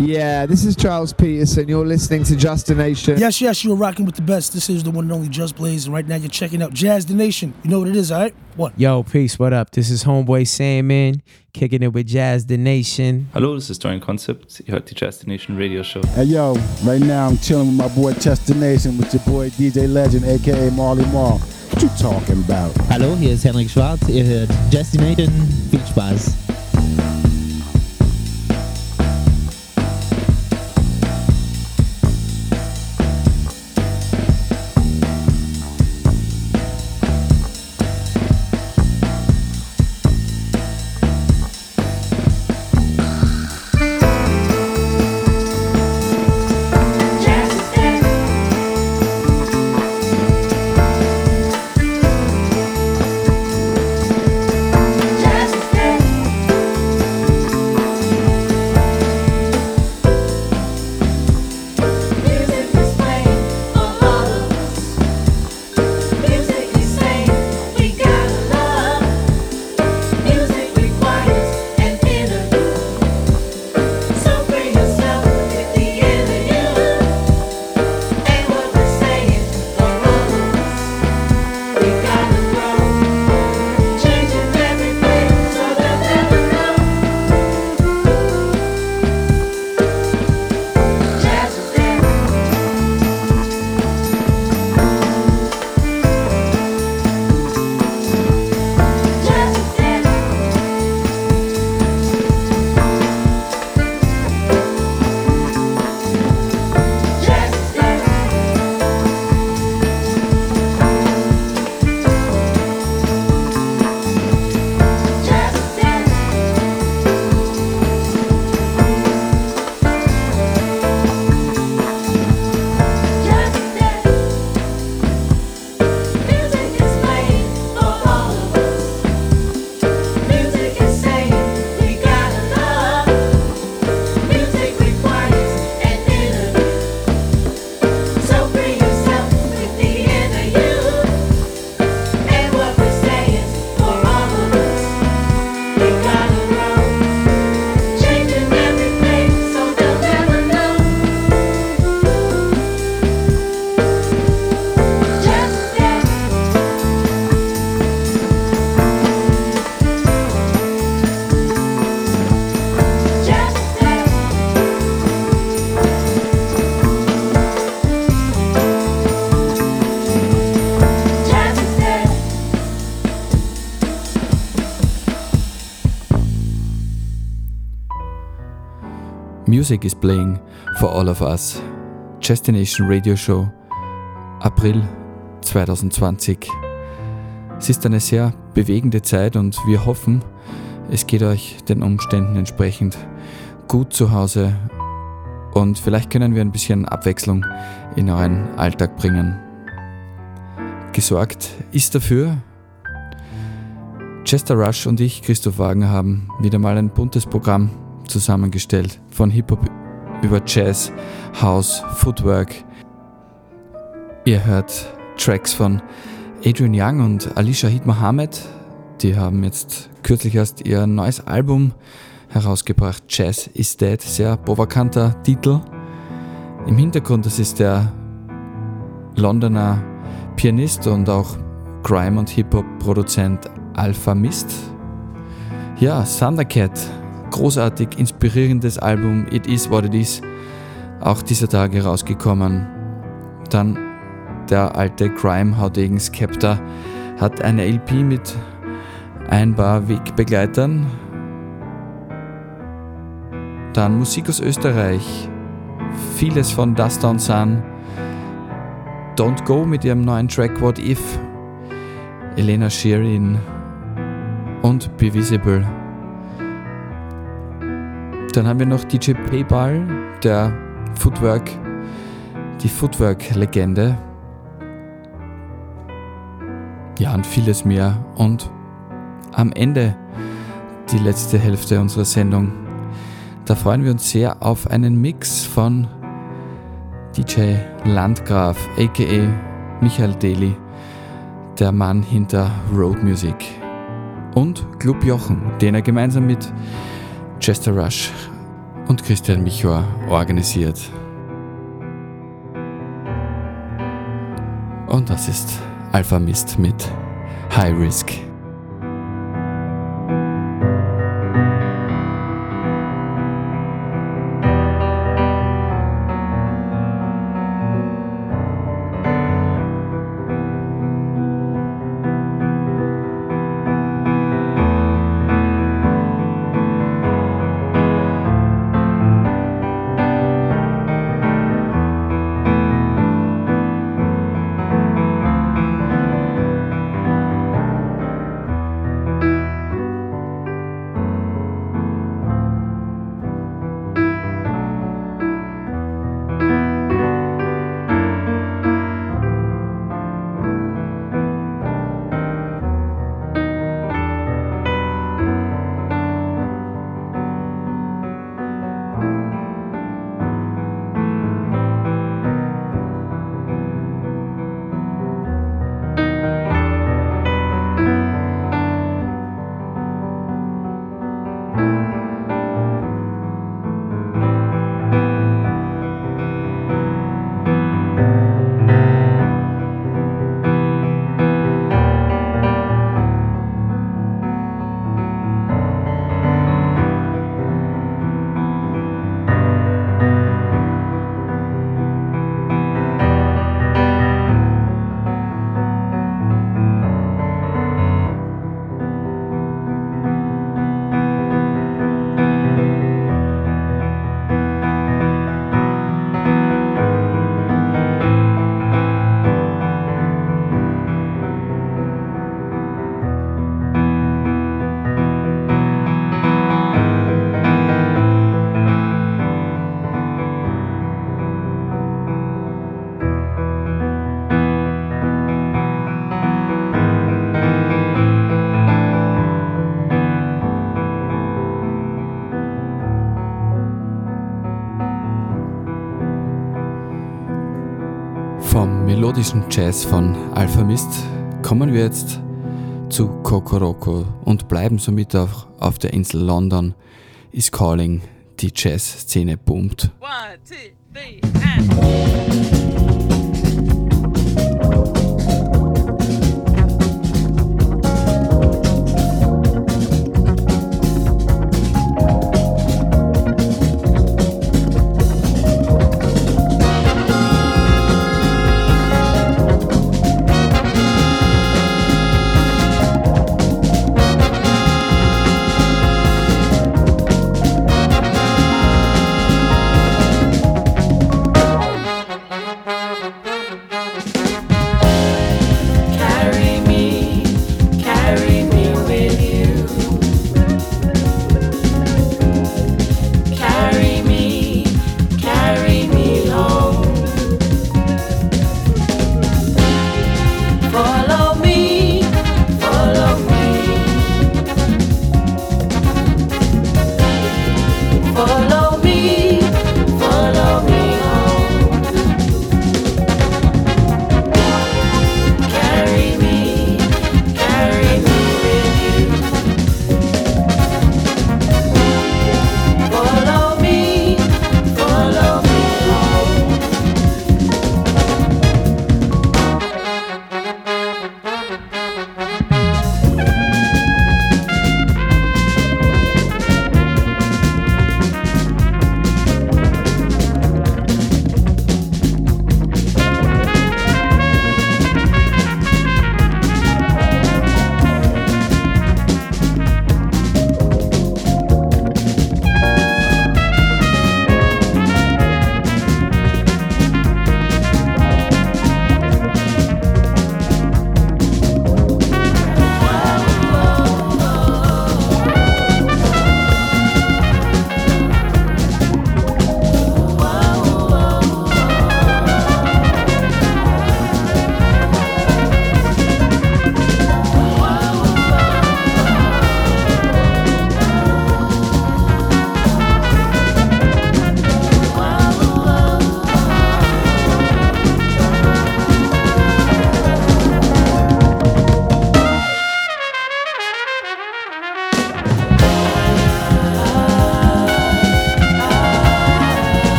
Yeah, this is Charles Peterson. You're listening to Jazz the Nation. Yes, yes, you're rocking with the best. This is the one and only Just Blaze, and right now you're checking out Jazz the Nation. You know what it is, all right? What? Yo, peace. What up? This is Homeboy Sandman, kicking it with Jazz the Nation. Hallo, this is Dorian Concept. Ihr hört die Jazz the Nation Radio Show. Hey yo, right now I'm chilling with my boy Jazz the Nation with your boy DJ Legend, aka Marley Marl. What you talking about? Hallo, hier ist Henrik Schwarz. Ihr hört Jazz the Nation. Viel Spaß. Music is playing for all of us. Destination Radio Show, April 2020. Es ist eine sehr bewegende Zeit und wir hoffen, es geht euch den Umständen entsprechend gut zu Hause und vielleicht können wir ein bisschen Abwechslung in euren Alltag bringen. Gesorgt ist dafür, Chester Rush und ich, Christoph Wagner, haben wieder mal ein buntes Programm zusammengestellt. Von Hip-Hop über Jazz, House, Footwork. Ihr hört Tracks von Adrian Young und Ali Shahid Mohammed. Die haben jetzt kürzlich erst ihr neues Album herausgebracht. Jazz is Dead. Sehr provokanter Titel. Im Hintergrund, das ist der Londoner Pianist und auch Crime- und Hip-Hop-Produzent Alpha Mist. Ja, Thundercat großartig inspirierendes Album It Is What It Is, auch dieser Tage rausgekommen. Dann der alte Crime-Haudegen Skepta hat eine LP mit ein paar Wegbegleitern. Dann Musik aus Österreich, vieles von Dust Down Sun, Don't Go mit ihrem neuen Track What If, Elena Sheerin und Be Visible. Dann haben wir noch DJ Payball, der Footwork, die Footwork-Legende. Ja, und vieles mehr. Und am Ende die letzte Hälfte unserer Sendung. Da freuen wir uns sehr auf einen Mix von DJ Landgraf, aka Michael Daly, der Mann hinter Road Music. Und Club Jochen, den er gemeinsam mit Chester Rush und Christian Michor organisiert. Und das ist Alpha Mist mit High Risk. Melodischen Jazz von Alpha Mist kommen wir jetzt zu Kokoroko und bleiben somit auch auf der Insel London. Is Calling, die Jazz-Szene boomt. One, two, three,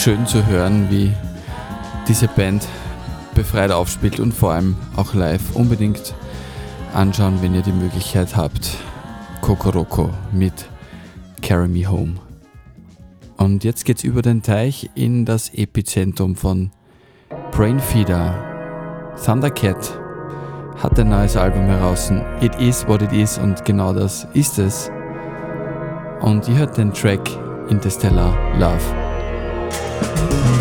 schön zu hören, wie diese Band befreit aufspielt und vor allem auch live. Unbedingt anschauen, wenn ihr die Möglichkeit habt. Kokoroko mit Carry Me Home. Und jetzt geht's über den Teich in das Epizentrum von Brainfeeder. Thundercat hat ein neues Album heraus. It is what it is und genau das ist es. Und ihr hört den Track Interstellar Love. Yeah.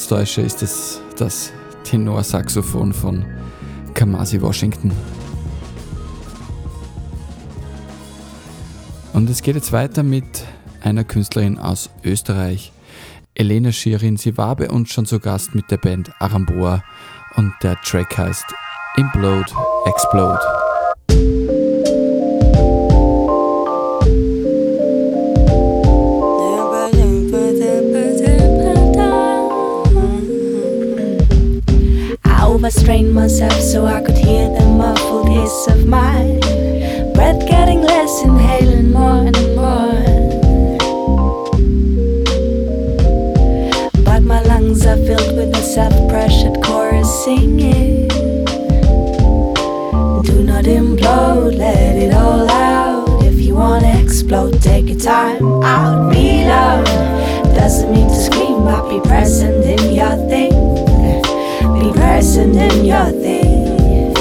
Ganz täusche, ist es das Tenorsaxophon von Kamasi Washington. Und es geht jetzt weiter mit einer Künstlerin aus Österreich, Elena Schirin. Sie war bei uns schon zu Gast mit der Band Aramboa und der Track heißt Implode, Explode. I overstrained myself so I could hear the muffled hiss of my breath getting less, inhaling more and more. But my lungs are filled with a self-pressured chorus singing. Do not implode, let it all out. If you wanna explode, take your time out. Reload doesn't mean to scream, but be present in your thing. Present in your thing.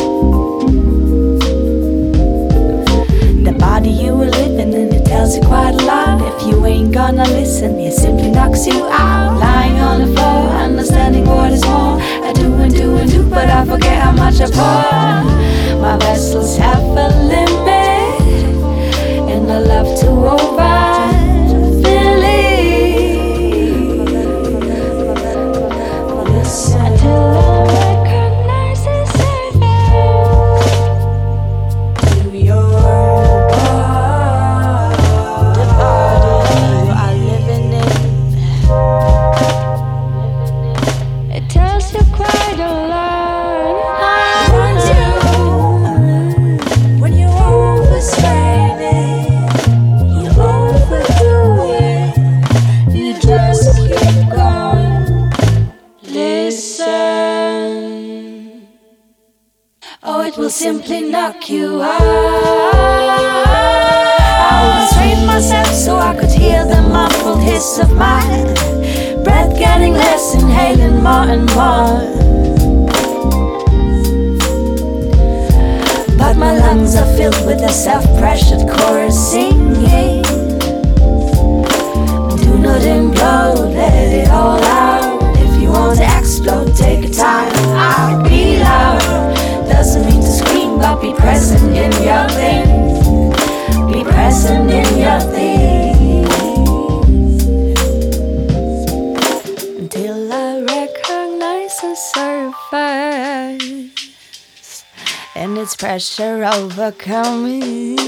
The body you were living in, it tells you quite a lot. If you ain't gonna listen, it simply knocks you out. Lying on the floor, understanding what is more. I do and do and do, but I forget how much I pour. My vessels have a limit, and I love to overfill a self-pressured chorus singing. Do not implode, let it all out. If you want to explode, take your time. I'll be loud. Doesn't mean to scream, but be present in your things. Be present in your things. Pressure overcoming.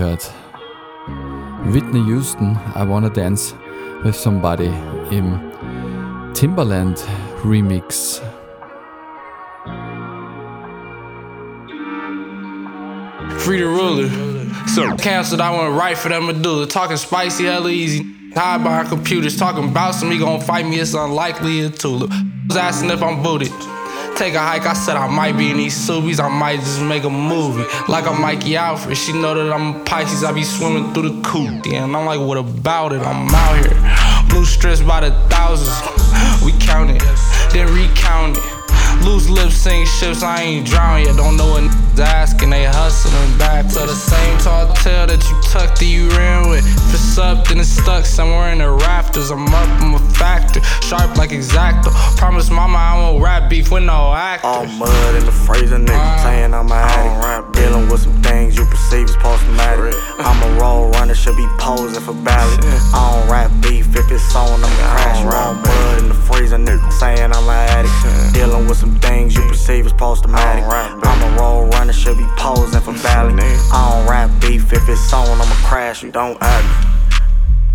Gehört. Whitney Houston, I Wanna Dance with Somebody im Timberland Remix. Free the ruler. So canceled, I went right for that medulla. Talking spicy, hella easy. Hide behind computers, talking about some, he gon' fight me, it's unlikely a tulip. Was asking if I'm booted. Take a hike, I said I might be in these Subies, I might just make a movie. Like a Mikey Alfred, she know that I'm a Pisces, I be swimming through the coop. And I'm like, what about it? I'm out here. Blue strips by the thousands. We count it, then recount it. Loose lips sink ships, I ain't drowned yet. Don't know what niggas asking, they hustling back to the same tall tale that you tucked that you ran with. If it's up, then it's stuck somewhere in the rafters. I'm up, I'm a factor, sharp like exacto. Promise mama I won't rap beef with no actor. All mud in the freezer, nigga. saying I'm a addict. Dealing with some things you perceive as post-traumatic. I'm a roll runner, should be posing for ballot. I don't rap beef, if it's on, I'ma crash. All mud in the freezer, nigga. saying I'm a addict. Dealing with some things you perceive as post-traumatic. I'm a roll runner, should be posing for ballot. I don't rap beef, if it's on, I'ma crash. You don't add me.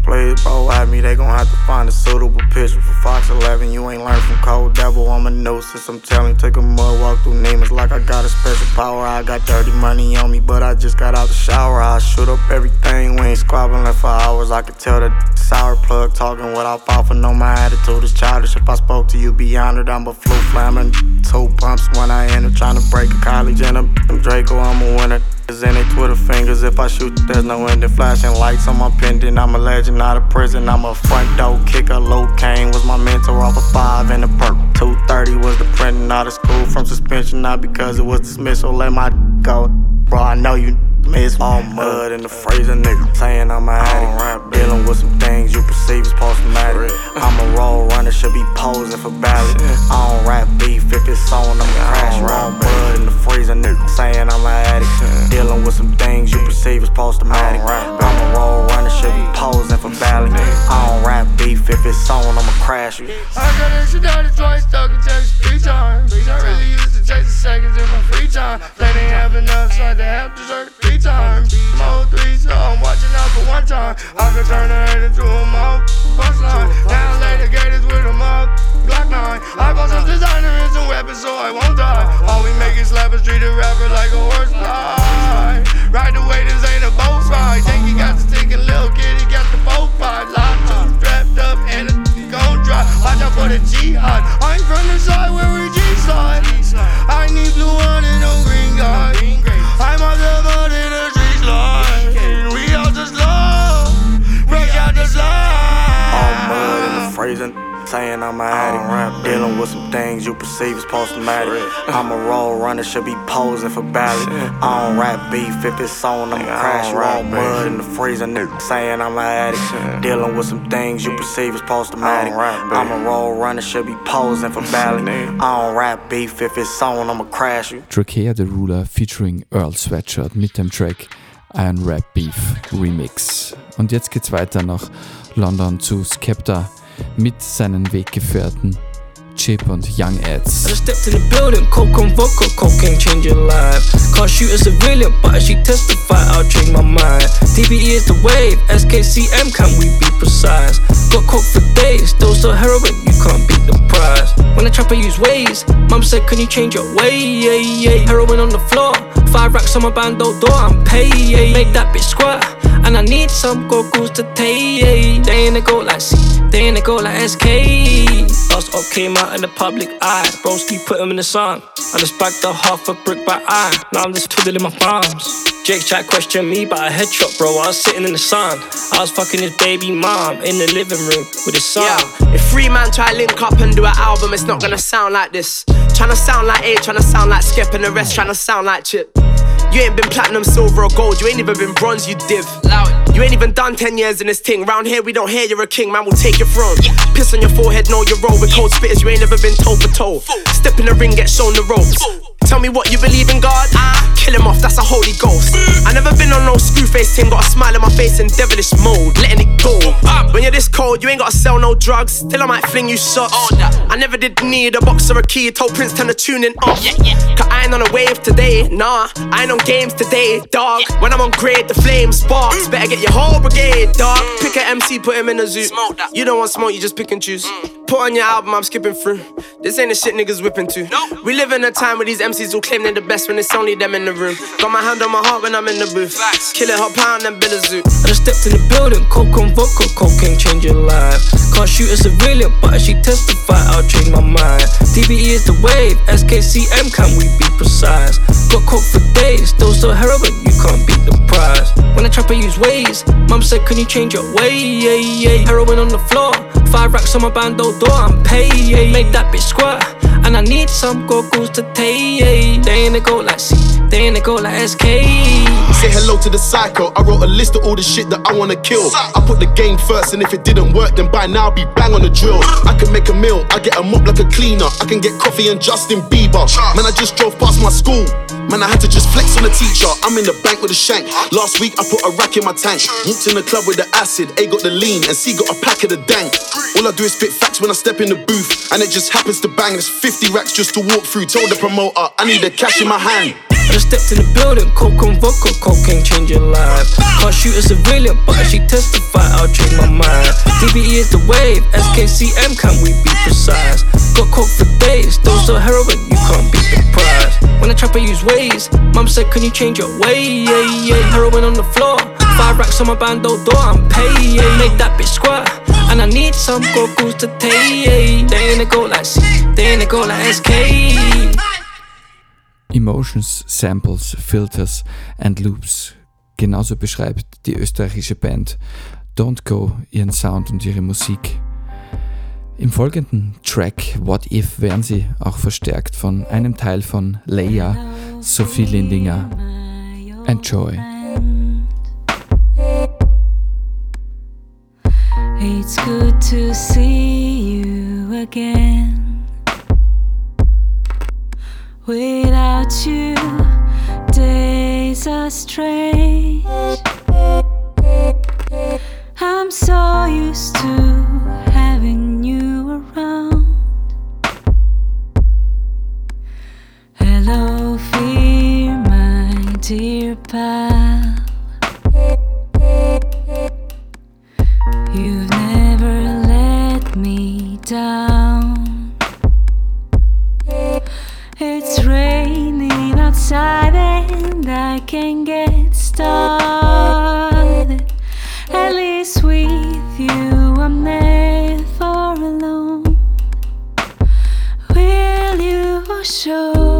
Players bro at me, they gon' have to find a suitable picture for Fox 11. You ain't learned from Cold Devil, I'm a nuisance. I'm telling, take a mud walk through Neiman's like I got a special power. I got dirty money on me, but I just got out the shower. I shoot up everything, we ain't squabbling for hours. I could tell that sour plug talking without for no my attitude is childish. If I spoke to you, be honored. I'm a flu flamming. Two pumps when I enter, trying to break a college and a Draco, I'm a winner. In they Twitter fingers, if I shoot, there's no ending. Flashing lights on my pendant. I'm a legend, not a prison. I'm a front door kicker. Low cane was my mentor off a five and a perk. 230 was the printing out of school from suspension, not because it was dismissal. Let my go, bro. I know you miss all mud in the freezer, nigga. Saying I'm a addict. Dealing with some things you perceive as post-traumatic. I'm a roll runner, should be posing for ballot. I don't rap beef, if it's on, I'ma crash. All mud in the freezer, nigga. Saying I'm a addict. Dealing with some things you perceive as post-traumatic. I'm a roll runner, should be posing for ballot. I don't rap beef, if it's on, I'ma crash you. I got that shit down twice, in Texas three times. I really used to chase the seconds in my free time. They didn't have enough, so I had to have dessert three times. Mo three, so I'm watching out for one time. I could turn a hate into a mouth. Punchline. Now later gators with a mouth. Glock 9. I bought some designer and some weapons so I won't die. All we make is slap a street a rapper like a horse fly. Ride the way, this ain't a boat ride. Think he got the stick and little kid, he got the boat fight. Lot two strapped up and a gon' drive. Watch out for the jihad. I ain't from the side where we G-slide. I need blue one and no green guy. I'm on the mud in the freezer. Saying I'm a addict. Dealing with some things you perceive as post-traumatic. I'm a roll runner, should be posing for ballot. I don't rap beef, if it's on, I'ma crash. Raw mud in the freezer, nigga. Saying I'm a addict. Dealing with some things you perceive as post-traumatic. I'm a roll runner, should be posing for ballot. I don't rap beef, if it's on, I'ma crash you. Drakeo the Ruler featuring Earl Sweatshirt mit dem Track Iron Rap Beef Remix. Und jetzt geht's weiter nach London zu Skepta mit seinen Weggefährten Chip und Young Adz. I just stepped in the building, coke on vodka, cocaine change your life. Can't shoot a civilian, but she testify, I'll change my mind. DBE is the wave, SKCM, can we be precise? Got coke for days, still sell heroin, you can't beat the price. When the trapper use ways, said, can you change your way? Yeah, yeah. Heroin on the floor, five racks on my bando door, I'm. Make that bitch squat, and I need some to take. They ain't a go like C, they ain't a go like SK. Last up came out in the public eye. Broski put him in the sun. I just bagged a half a brick by eye. Now I'm just twiddling my thumbs. Jake Chat questioned me about a headshot, bro. I was sitting in the sun. I was fucking his baby mom in the living room with his son. Yeah. If three man try link up and do an album, it's not gonna sound like this. Tryna sound like A, tryna sound like Skep, and the rest tryna sound like Chip. You ain't been platinum, silver, or gold. You ain't even been bronze, you div. You ain't even done 10 years in this thing. Round here, we don't hear you're a king, man, we'll take your throne. Piss on your forehead, know your role. With cold spitters, you ain't never been toe for toe. Step in the ring, get shown the ropes. Tell me what you believe in God. Kill him off, that's a holy ghost. I never been on no screw face team, got a smile on my face in devilish mode, letting it go. When you're this cold, you ain't gotta sell no drugs. Still, I might fling you shots. Oh, I never did need a box or a key. Told Prince to tune in off. Cause I ain't on a wave today, nah. I ain't on games today, dog. When I'm on grade, the flame sparks. Mm. Better get your whole brigade, dog. Mm. Pick a MC, put him in a zoo. You don't want smoke, you just pick and choose. Mm. Put on your album, I'm skipping through. This ain't the shit niggas whipping to. We live in a time where these MCs will claim they're the best when it's only them in the room. Got my hand on my heart when I'm in the booth. Kill it, hot pound and bill a zoo. I just stepped in the building, coke and vodka, cocaine change your life. Can't shoot a civilian, but she testify, I'll change my mind. DBE is the wave, SKCM, can we be precise? Got coke for days, still so heroin, you can't beat the price. When I trap, I use ways. Mum said, Can you change your way? Yeah, yeah. Heroin on the floor, five racks on my bando door, I'm paid. Make that bitch squirt. And I need some goggles to take. They ain't a go like C, they go like SK. Say hello to the psycho. I wrote a list of all the shit that I wanna kill. I put the game first, and if it didn't work, then by now I'll be bang on the drill. I can make a meal, I get a mop like a cleaner. I can get coffee and Justin Bieber. Man, I just drove past my school. Man, I had to just flex on the teacher. I'm in the bank with a shank. Last week I put a rack in my tank. Walked in the club with the acid. A got the lean, and C got a pack of the dank. All I do is spit facts when I step in the booth, and it just happens to bang. There's 50 racks just to walk through. Told the promoter I need the cash in my hand. I just stepped in the building, coke and vodka, cocaine change your life. Can't shoot a civilian, but as she testify, I'll change my mind. DBE is the wave, SKCM, can we be precise? Got coke for days, still so heroin, you can't the price. When I trap, I use ways. mom said, Can you change your way? Yeah, yeah. Heroin on the floor, five racks on my bando door, I'm paid. Make that bitch squat. And I need some goggles to take. They ain't a go like C, they ain't a go like SK. Emotions, Samples, Filters and Loops. Genauso beschreibt die österreichische Band Don't Go ihren Sound und ihre Musik. Im folgenden Track What If werden sie auch verstärkt von einem Teil von Leia, Sophie Lindinger. Enjoy. It's good to see you again. Without you, days are strange. I'm so used to having you around. Hello, fear, my dear pal. You've never let me down. It's raining outside and I can get started. At least with you, I'm never alone. Will you show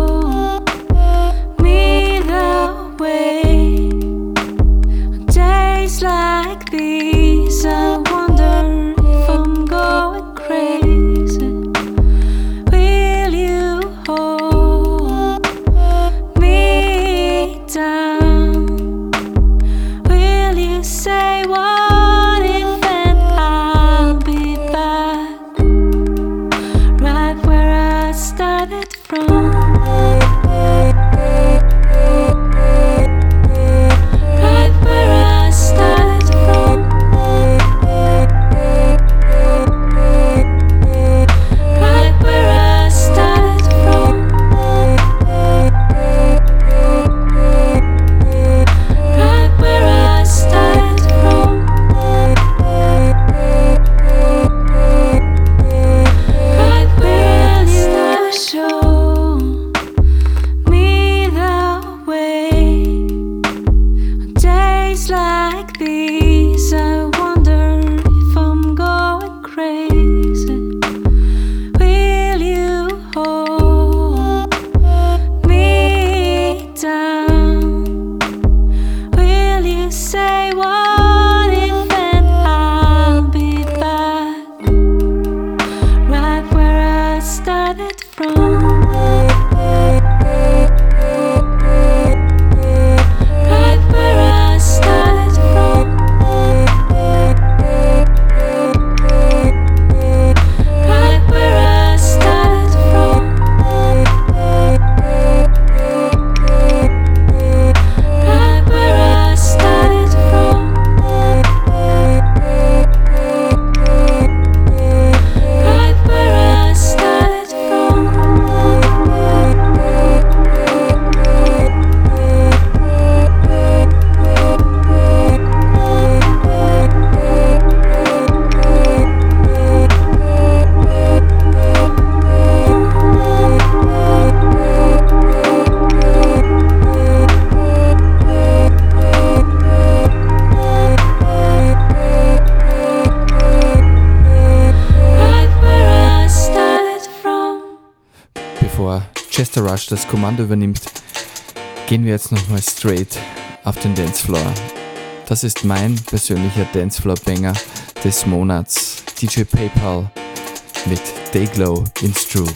Rush das Kommando übernimmt, gehen wir jetzt nochmal straight auf den Dancefloor. Das ist mein persönlicher Dancefloor-Banger des Monats. DJ PayPal mit Dayglow It's True.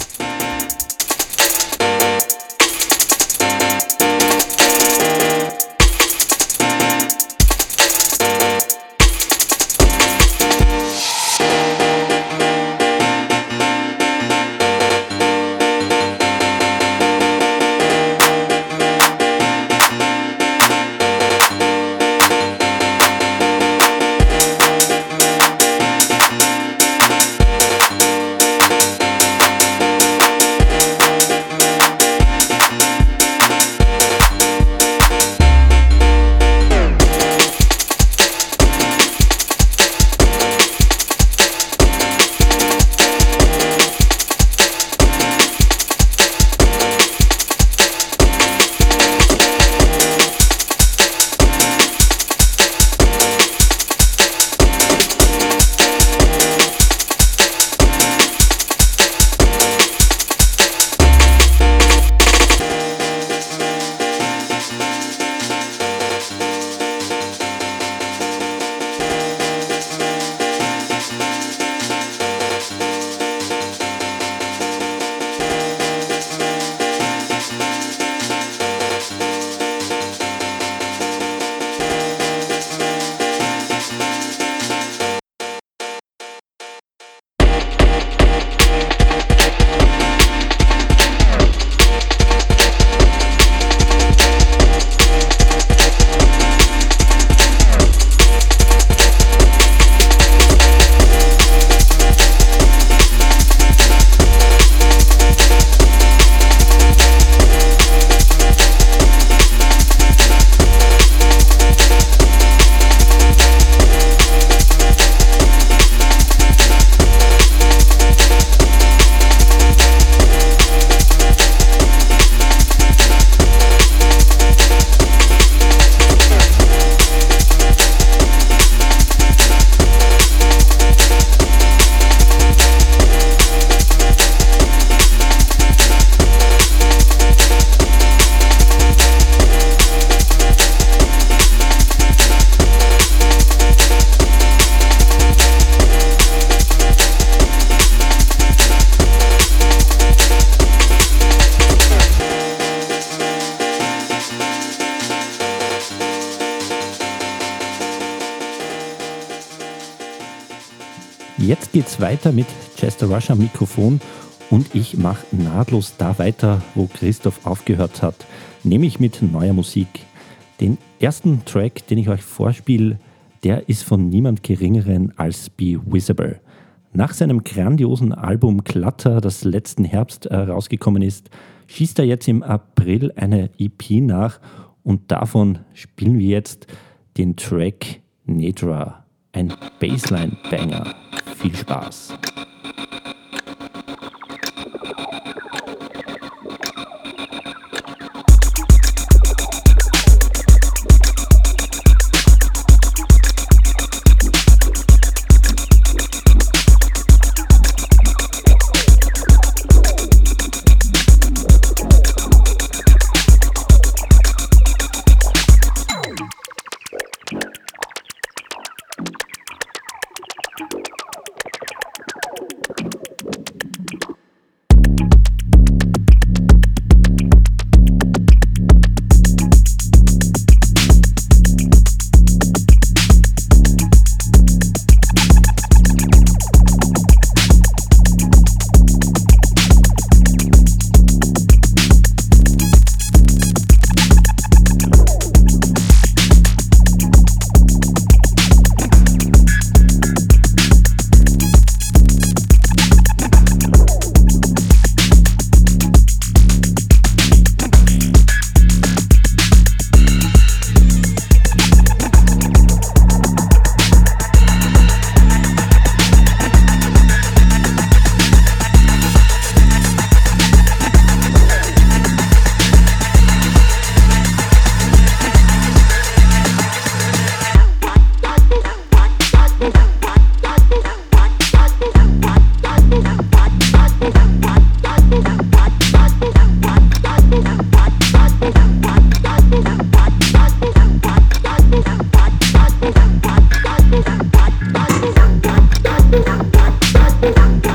Weiter mit Chester Rush am Mikrofon und ich mache nahtlos da weiter, wo Christoph aufgehört hat, nämlich mit neuer Musik. Den ersten Track, den ich euch vorspiele, der ist von niemand Geringeren als Be Visible. Nach seinem grandiosen Album Clutter, das letzten Herbst äh, rausgekommen ist, schießt er jetzt im April eine EP nach und davon spielen wir jetzt den Track Nedra, ein Bassline-Banger. filhos da. Thank you.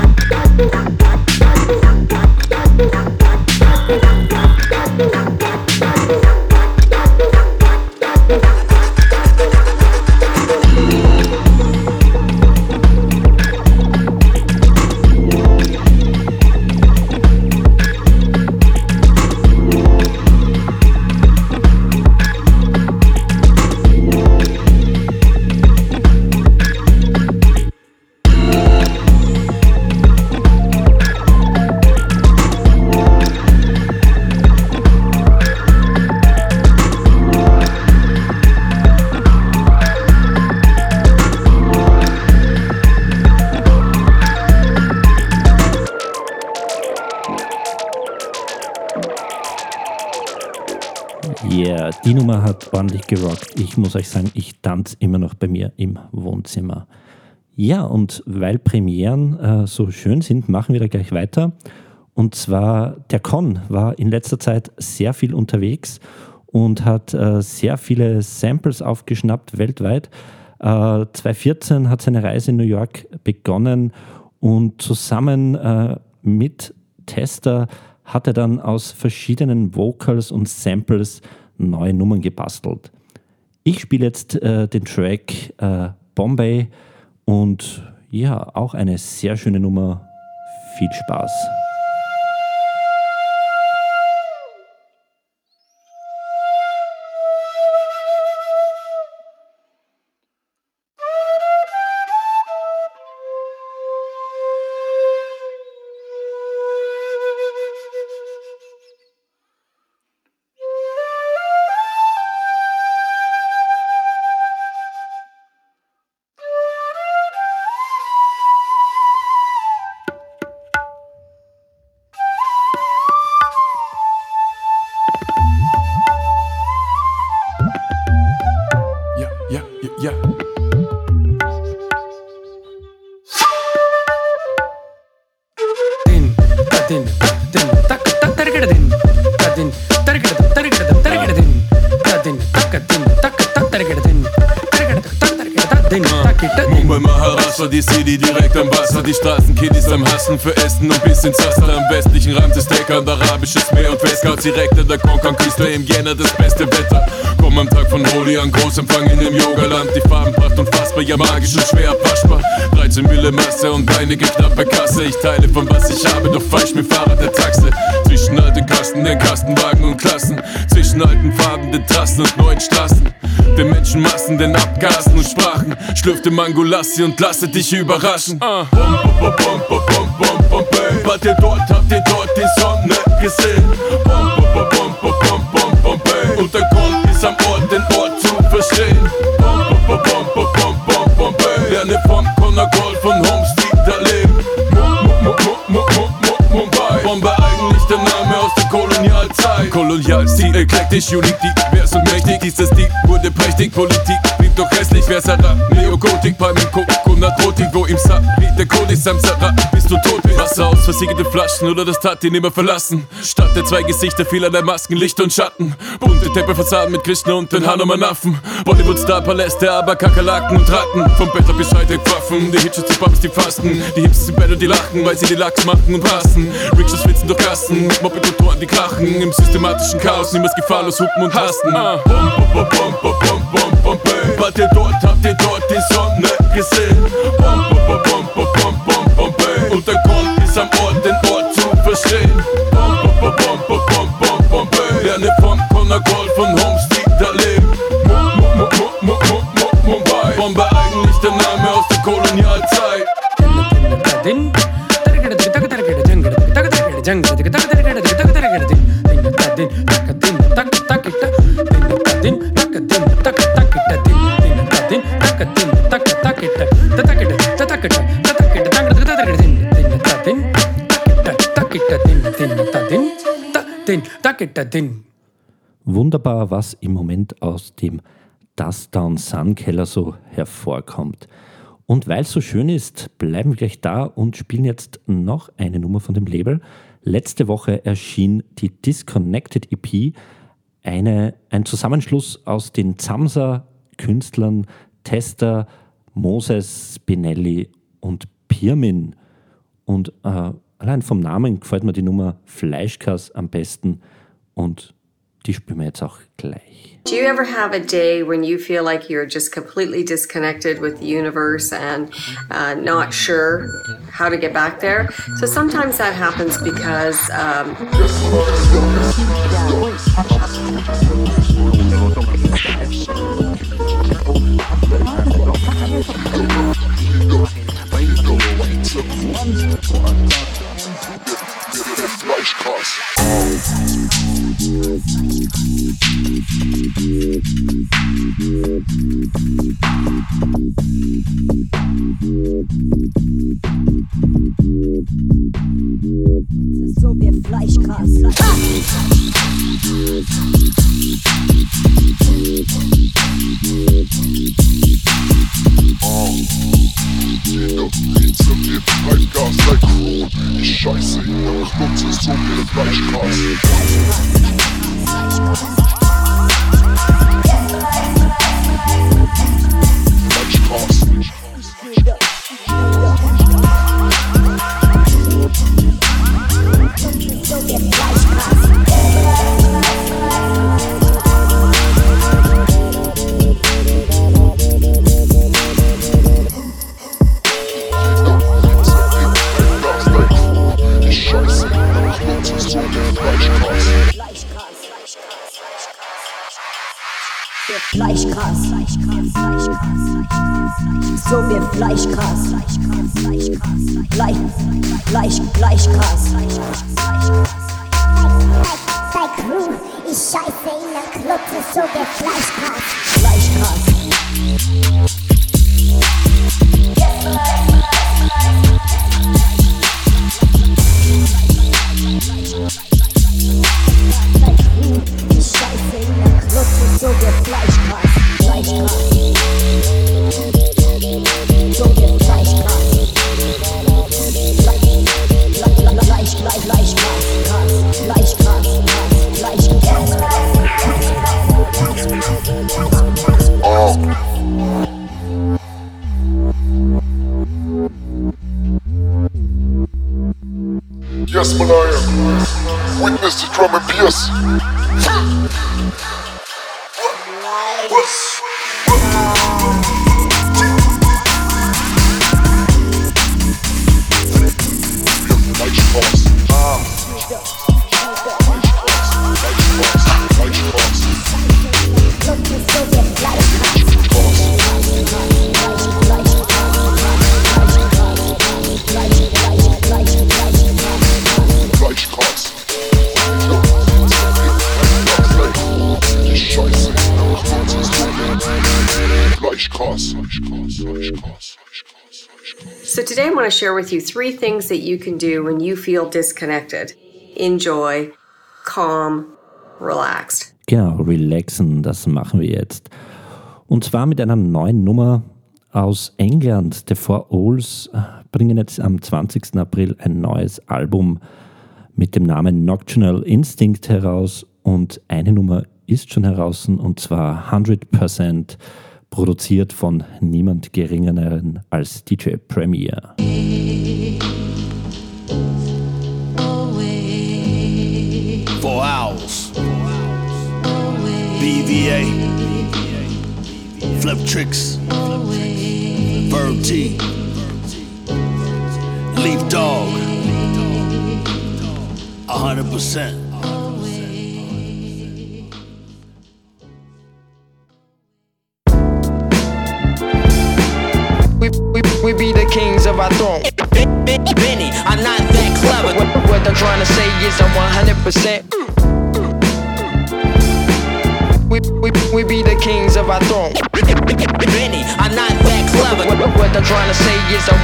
Die Nummer hat ordentlich gerockt. Ich muss euch sagen, ich tanze immer noch bei mir im Wohnzimmer. Ja, und weil Premieren äh, so schön sind, machen wir da gleich weiter. Und zwar, der Con war in letzter Zeit sehr viel unterwegs und hat äh, sehr viele Samples aufgeschnappt weltweit. Äh, 2014 hat seine Reise in New York begonnen und zusammen äh, mit Tester hat er dann aus verschiedenen Vocals und Samples neue Nummern gebastelt. Ich spiele jetzt äh, den Track äh, Bombay und ja, auch eine sehr schöne Nummer. Viel Spaß. Und Arabisches Meer und Westgauts direkt in der Konkanküste Im Jänner das beste Wetter. Komm am Tag von Holi an Großempfang in dem Yogaland. Die Farbenpracht unfassbar, ja magisch und schwer abwaschbar. 13 Mille Masse und einige knappe Kasse. Ich teile von was ich habe, doch falsch mir Fahrrad der Taxe. Zwischen alten Kasten, den Kastenwagen und Klassen. Zwischen alten Farben, den Trassen und neuen Straßen. Den Menschenmassen, den Abgasen und Sprachen. Schlürfte Mangolassi und lasse dich überraschen. Bom, bom, bom, bom, bom, bom, bom, бомбей Батидот, апдидот и сон не gesehen Bombe, Bombe, Bombe, Bombay Und der Grund ist am Ort, den Ort zu verstehen Bombe, Bombe, Bombe, Bombay Lerne vom eklektisch, unique, divers und mächtig? Dieses Stil wurde prächtig, Politik. Blieb doch hässlich Wer Sarah, Neogotik, Palmen, Koko, Narkotik Wo im Sabi, der Code ist am Sarah. Bist du tot, Wasser aus versiegelte Flaschen Oder das Tat, die nimmer verlassen? Statt der zwei Gesichter, vielerlei Masken, Licht und Schatten. Bunte Teppelfassaden mit Krishna und den Hanuman-Affen Bollywood-Star-Paläste, aber Kakerlaken und Ratten Vom Bettler bis Hightech-Waffen Die Hitches, die Bums, die fasten. Die Hipsters im Bett und die lachen, weil sie die Lachs machen und passen Rickshaws flitzen durch Gassen, Moped-Motoren, die krachen. Im systematischen Chaos, måske fallos upp mot hasten Bom, bom, bom, bom, bom, bom, bom, bom, bom Vad det dort, haft det dort, det som nägesinn Bom, bom, bom, bom, bom, bom, bom, bom, bom Utan kompis am Ort, den Ort zu verstehen Bom, bom, bom, bom, bom, bom, bom, bom, bom Lerne vom Konnergolf und Homestead Wunderbar, was im Moment aus dem Dust Down Sun Keller so hervorkommt. Und weil es so schön ist, bleiben wir gleich da und spielen jetzt noch eine Nummer von dem Label. Letzte Woche erschien die Disconnected EP, eine, ein Zusammenschluss aus den Zamsa-Künstlern Tester, Moses, Spinelli und Pirmin. Und äh, allein vom Namen gefällt mir die Nummer Fleischkass am besten und die spielen wir jetzt auch gleich. Do you ever have a day when you feel like you're just completely disconnected with the universe and uh, not sure how to get back there? So sometimes that happens because. Um, So wie Fleischgras. Oh, Digga, pizza mir Fleischgras, sei cool. Ich scheiße, ich nutze so viel Fleischgras. Scheiße, Wir Fleischgras. So wir Fleischgras. Fleisch, Fleisch, Fleischgras. Bei Crew, ich scheiße in der Klotze, so wir Fleischgras. Fleischgras. Ich so wird Fleisch krass, Fleisch krass. So wird Fleisch krass. Fleisch, Fleisch, Fleisch, krass, krass, Fleisch krass, krass, Fleisch krass. Oh. Yes, Malaya. Witness the drum and bass. Want to share with you three things that you can do when you feel disconnected. Enjoy, calm, relaxed. Genau, relaxen, das machen wir jetzt. Und zwar mit einer neuen Nummer aus England. The Four Owls bringen jetzt am 20. April ein neues Album mit dem Namen Nocturnal Instinct heraus und eine Nummer ist schon heraus und zwar 100% produziert von niemand geringeren als DJ Premier. Four hours. BVA. Flip tricks. Verb G. Leaf dog. 100%. We, be the kings of our throne. Benny, I'm not that clever. What, what I'm trying to say is I'm 100%. We, we, we be the kings of our throne. Benny, I'm not that clever. What, what I'm trying to say is I'm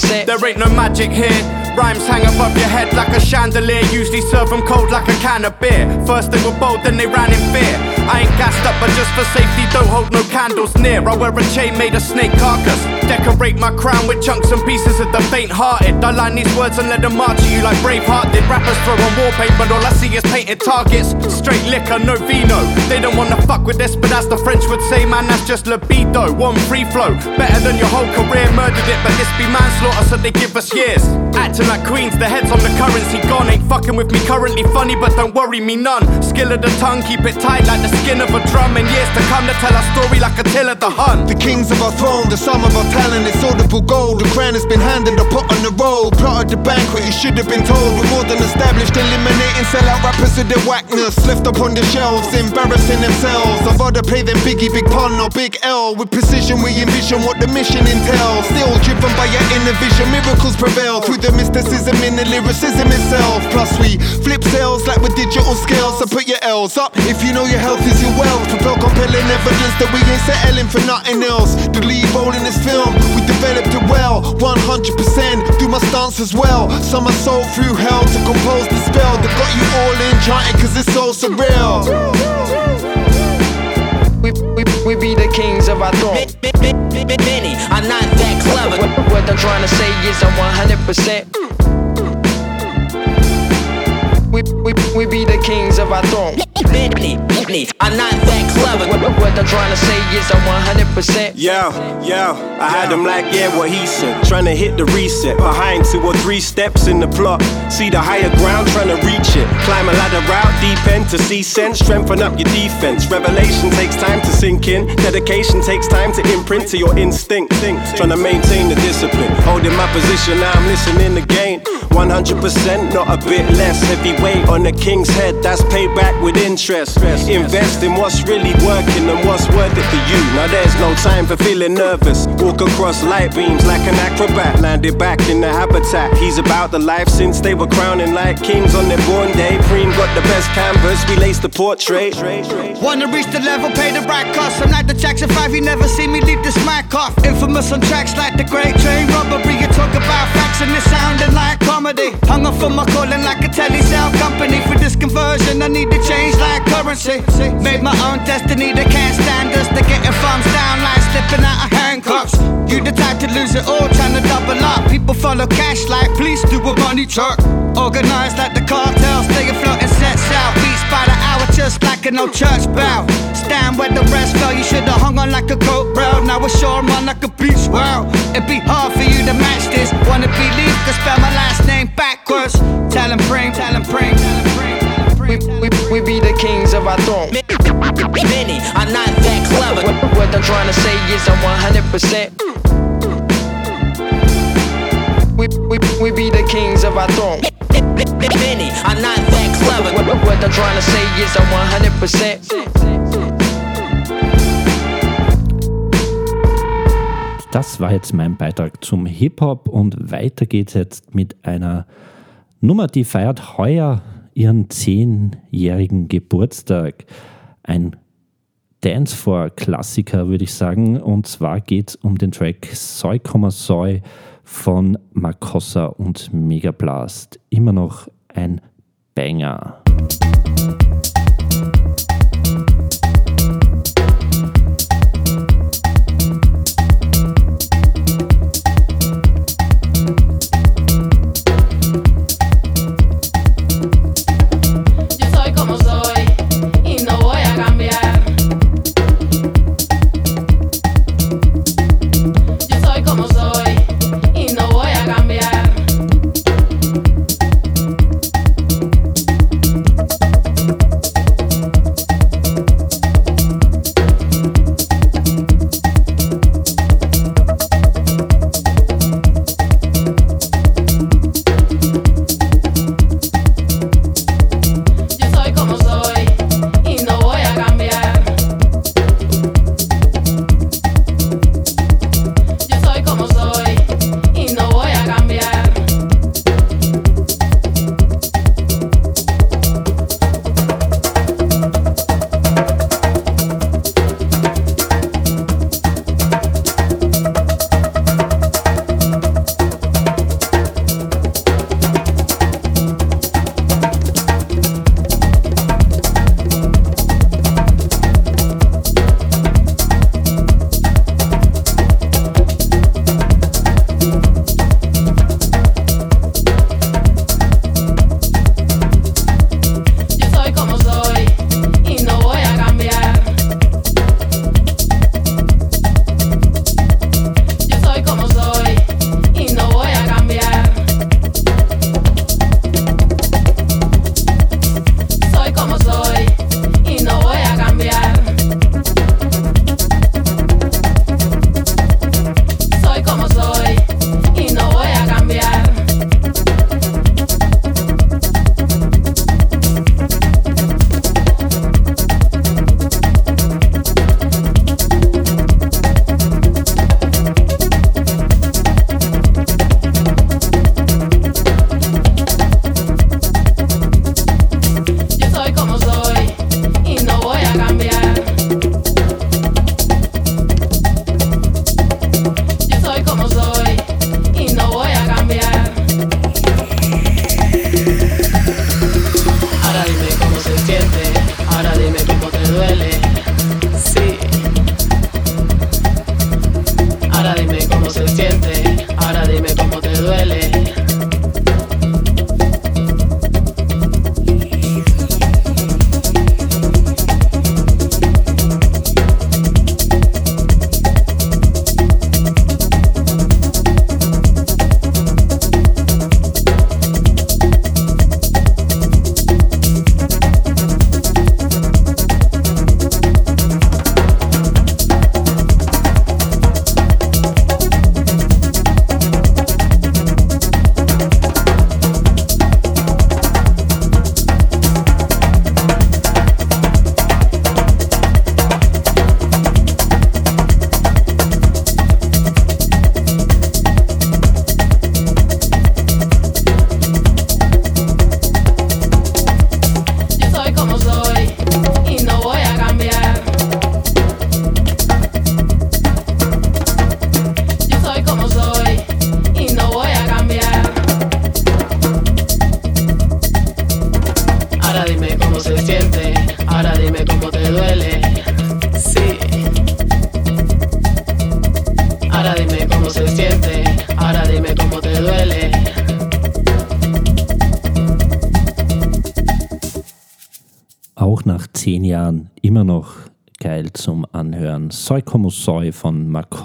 100%. There ain't no magic here. Rhymes hang above your head like a chandelier. Usually serve them cold like a can of beer. First they were bold, then they ran in fear. I ain't gassed up, but just for safety, don't hold no candles near. I wear a chain made of snake carcass. Decorate my crown with chunks and pieces of the faint hearted. I line these words and let them march at you like Braveheart did. Rappers throw on wallpaper, but all I see is painted targets. Straight liquor, no vino. They don't wanna fuck with this, but as the French would say, man, that's just libido. One free flow, better than your whole career. Murdered it, but this be manslaughter, so they give us years. Acting like queens, the heads on the currency gone. Ain't fucking with me currently funny, but don't worry me none. Skill of the tongue, keep it tight like the skin of a drum. And years to come to tell our story like a tale of the Hun. The kings of our throne, the sum of our talent, it's audible gold. The crown has been handed, I put on the roll. Plotted the banquet, you should have been told. We're more than established, eliminating sellout rappers with their whackness. Left up on the shelves, embarrassing themselves. I'd rather play them Biggie, Big Pun, or Big L. With precision, we envision what the mission entails. Still driven by your inner vision, miracles prevail. Through the mysticism in the lyricism itself. Plus, we flip sales like with digital scales. So put your L's up if you know your health is your wealth. Propel compelling evidence that we ain't settling for nothing else. The lead role in this film, we developed it well, 100%. Do my stance as well. Some are sold through hell to compose the spell that got you all enchanted cause it's so surreal. We, we, we be the kings of our throne. Benny, I'm not that clever. What, what I'm trying to say is I'm 100%. We, we, we be the kings of our throne. Benny, Benny, I'm not that clever. What, what I'm trying to say is I'm 100%. Yeah, yeah. I had them like, yeah, what he said. Trying to hit the reset. Behind two or three steps in the plot. See the higher ground, trying to reach it. Climb a ladder route, deep end to see sense. Strengthen up your defense. Revelation takes time to sink in. Dedication takes time to imprint to your instinct. Trying to maintain the discipline. Holding my position, now I'm listening again. 100%, not a bit less. Heavy weight on the king's head, that's payback with interest. Invest in what's really working and what's worth it for you. Now there's no time for feeling nervous. Walk across light beams like an acrobat, landed back in the habitat. He's about the life since they were crowning like kings on their born day. Preem got the best canvas, we lace the portrait. Wanna reach the level, pay the right cost. I'm like the Jackson 5, you never see me leave this mic off. Infamous on tracks like the Great Train Robbery. You talk about facts and it sounding like comedy. Hung up for my calling like a telly sound company. For this conversion, I need to change like currency. Made my own destiny, they can't stand us. They're getting thumbs down like slipping out of handcuffs. You the type to lose it all, trying to double up. People follow cash like police do a money truck. Organized like the cartel, stay afloat and sets out. By the hour, just like an old church bell. Stand where the rest fell, you should've hung on like a coat rail. Now it's sure run like a beach wow. It'd be hard for you to match this. Wanna believe, could spell my last name backwards. Tell him, pray, tell him, pray, tell him, pray. We, we, we be the kings of our throne. Benny, I'm not that clever. What, what I'm trying to say is I'm 100%. Mm. We, we, we be the kings of our throne. Benny, I'm not that clever. What, what I'm trying to say is I'm 100%. Das war jetzt mein Beitrag zum Hip-Hop und weiter geht's jetzt mit einer Nummer, die feiert heuer ihren zehnjährigen Geburtstag. Ein Dancefloor-Klassiker, würde ich sagen. Und zwar geht es um den Track Soy Komma Soy von Makossa und Megablast. Immer noch ein Banger.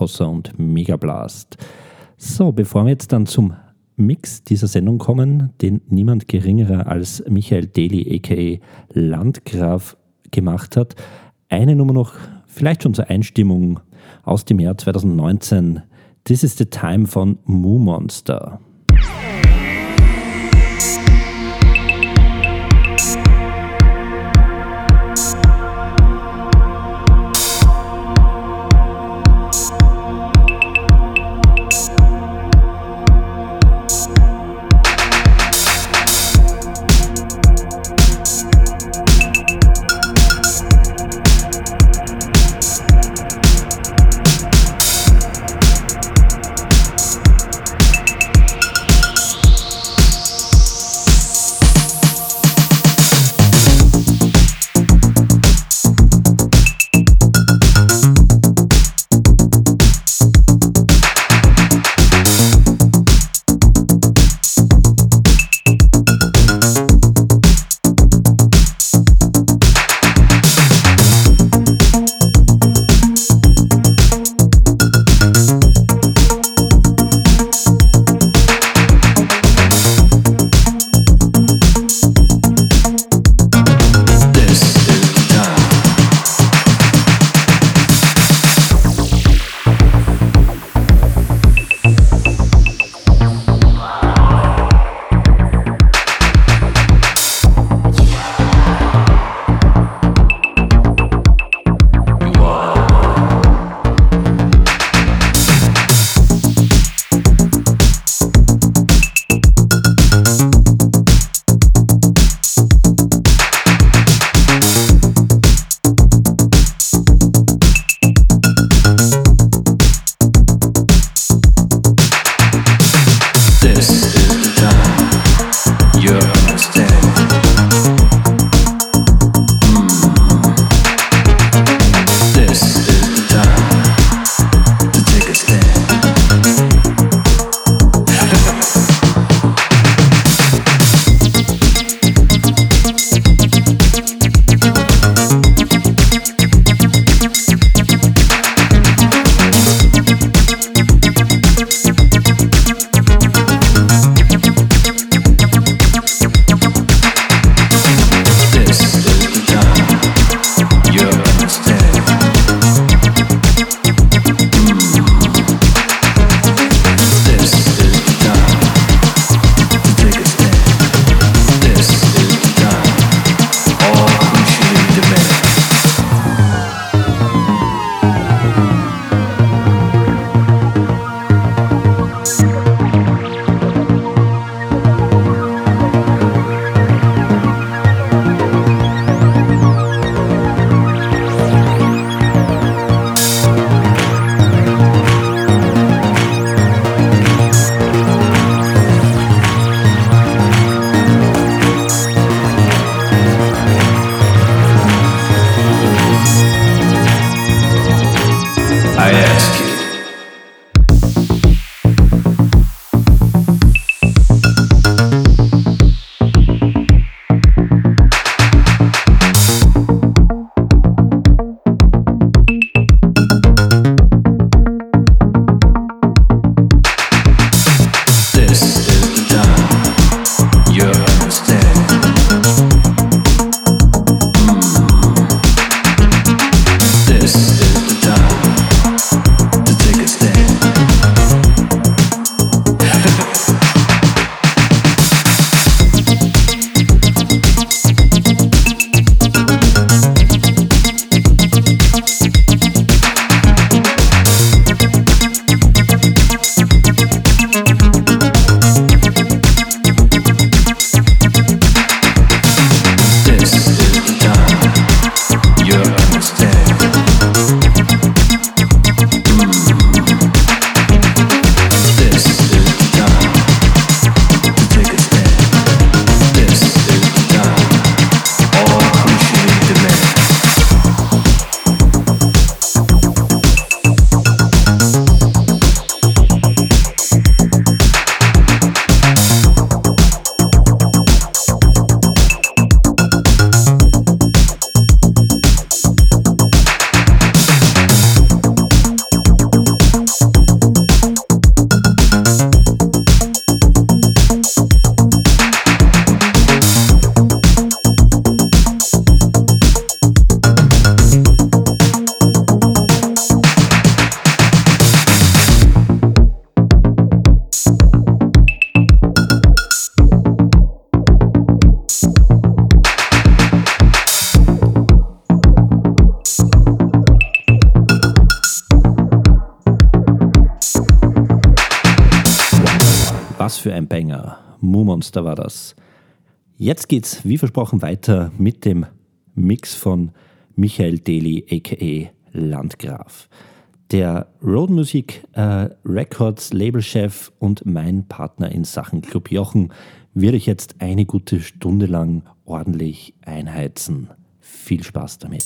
Marcossa und Megablast. So, bevor wir jetzt dann zum Mix dieser Sendung kommen, den niemand geringerer als Michael Daly aka Landgraf gemacht hat, eine Nummer noch, vielleicht schon zur Einstimmung aus dem Jahr 2019. This is the Time von Moo Monster. Banger. Moo Monster war das. Jetzt geht's, wie versprochen, weiter mit dem Mix von Michael Daly, aka Landgraf. Der Road Music äh, Records Labelchef und mein Partner in Sachen Club Jochen wird euch jetzt eine gute Stunde lang ordentlich einheizen. Viel Spaß damit.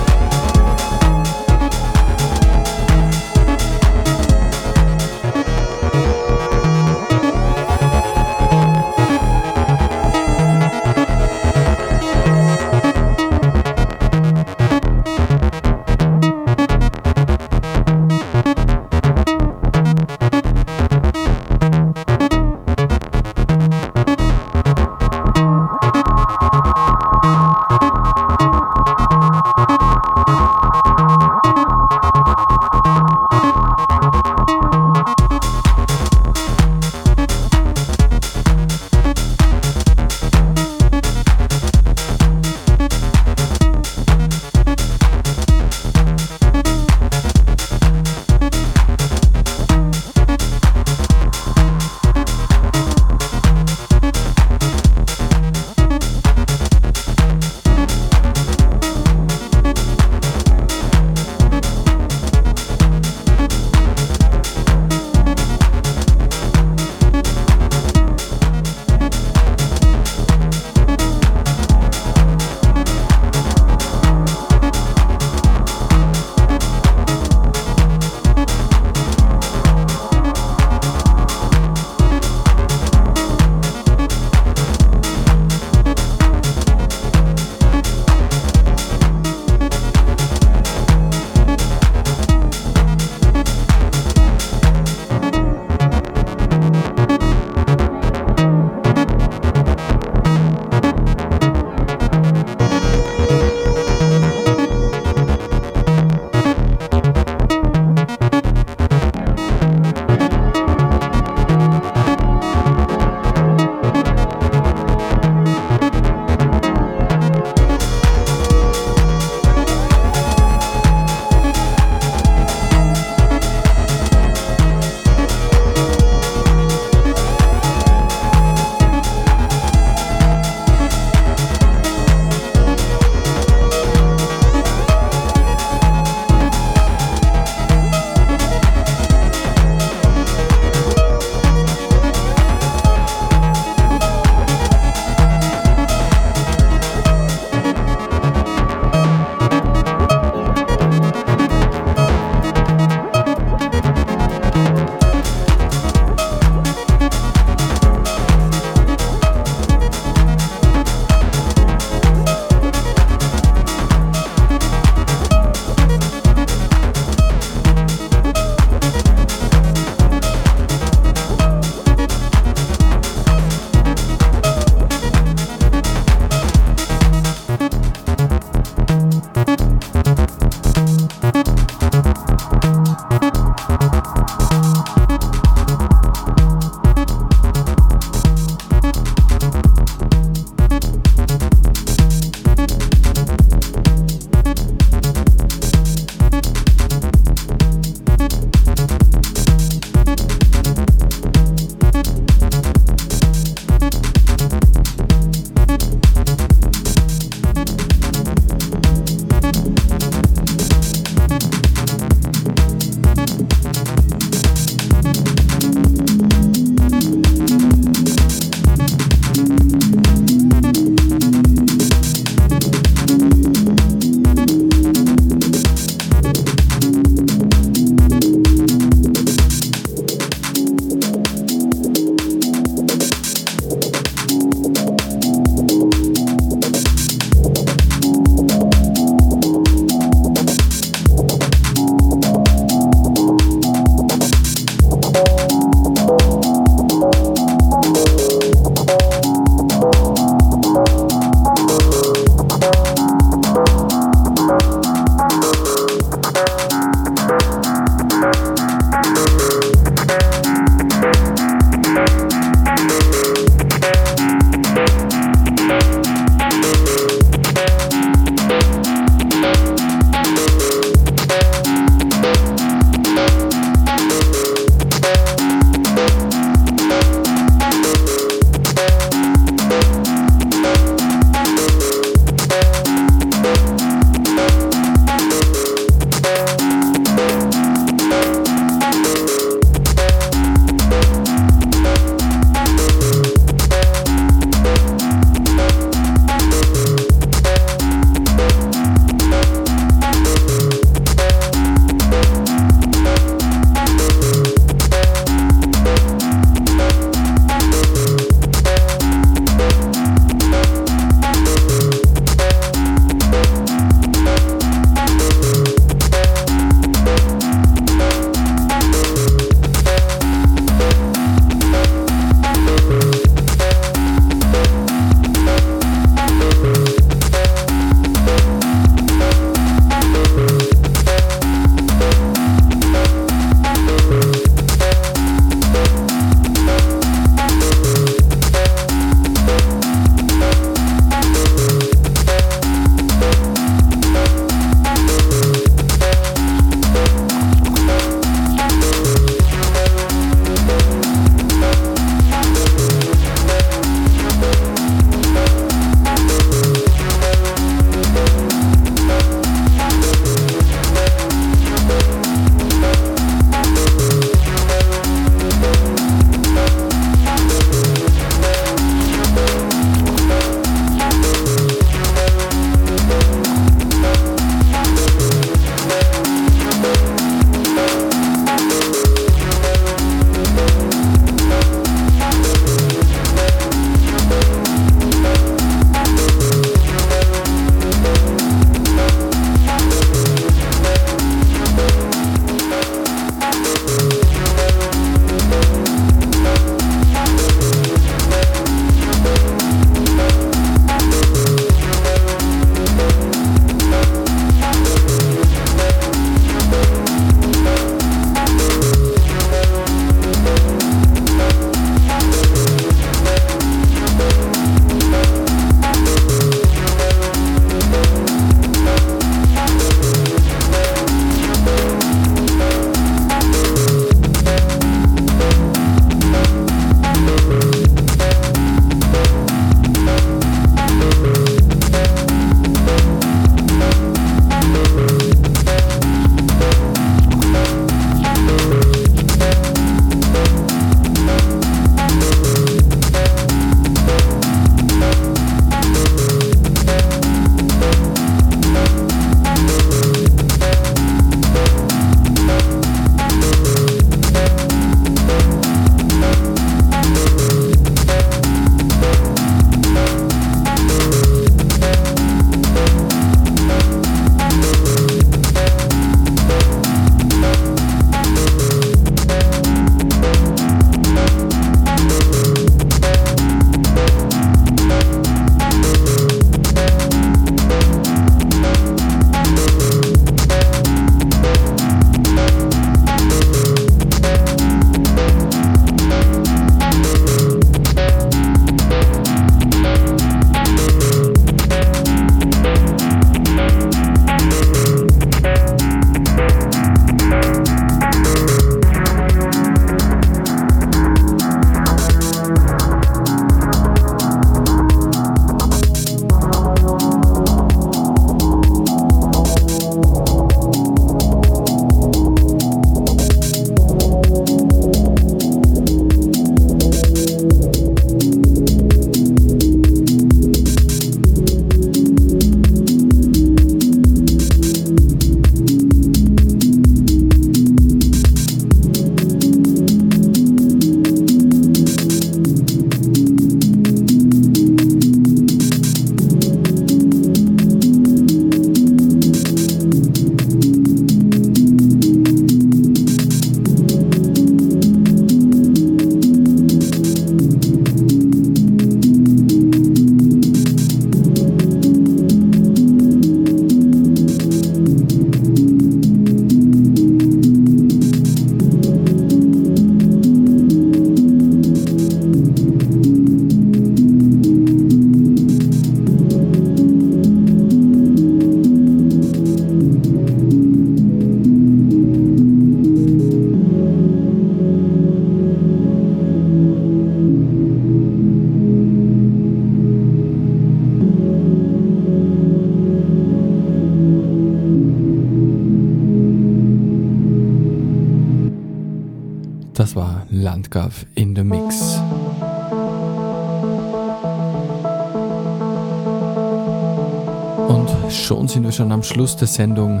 Schon sind wir schon am Schluss der Sendung.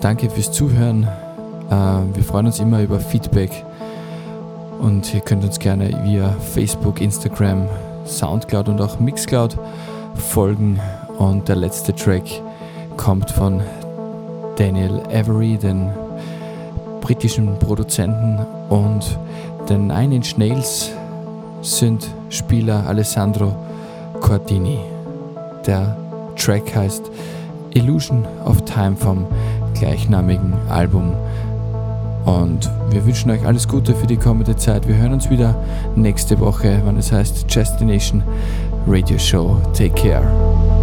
Danke fürs Zuhören. Äh, wir freuen uns immer über Feedback und ihr könnt uns gerne via Facebook, Instagram, Soundcloud und auch Mixcloud folgen. Und der letzte Track kommt von Daniel Avery, den britischen Produzenten, und den Nine Inch Nails sind Spieler Alessandro Cordini. Der Track heißt Illusion of Time vom gleichnamigen Album. Und wir wünschen euch alles Gute für die kommende Zeit. Wir hören uns wieder nächste Woche, wann es heißt Destination Radio Show. Take care.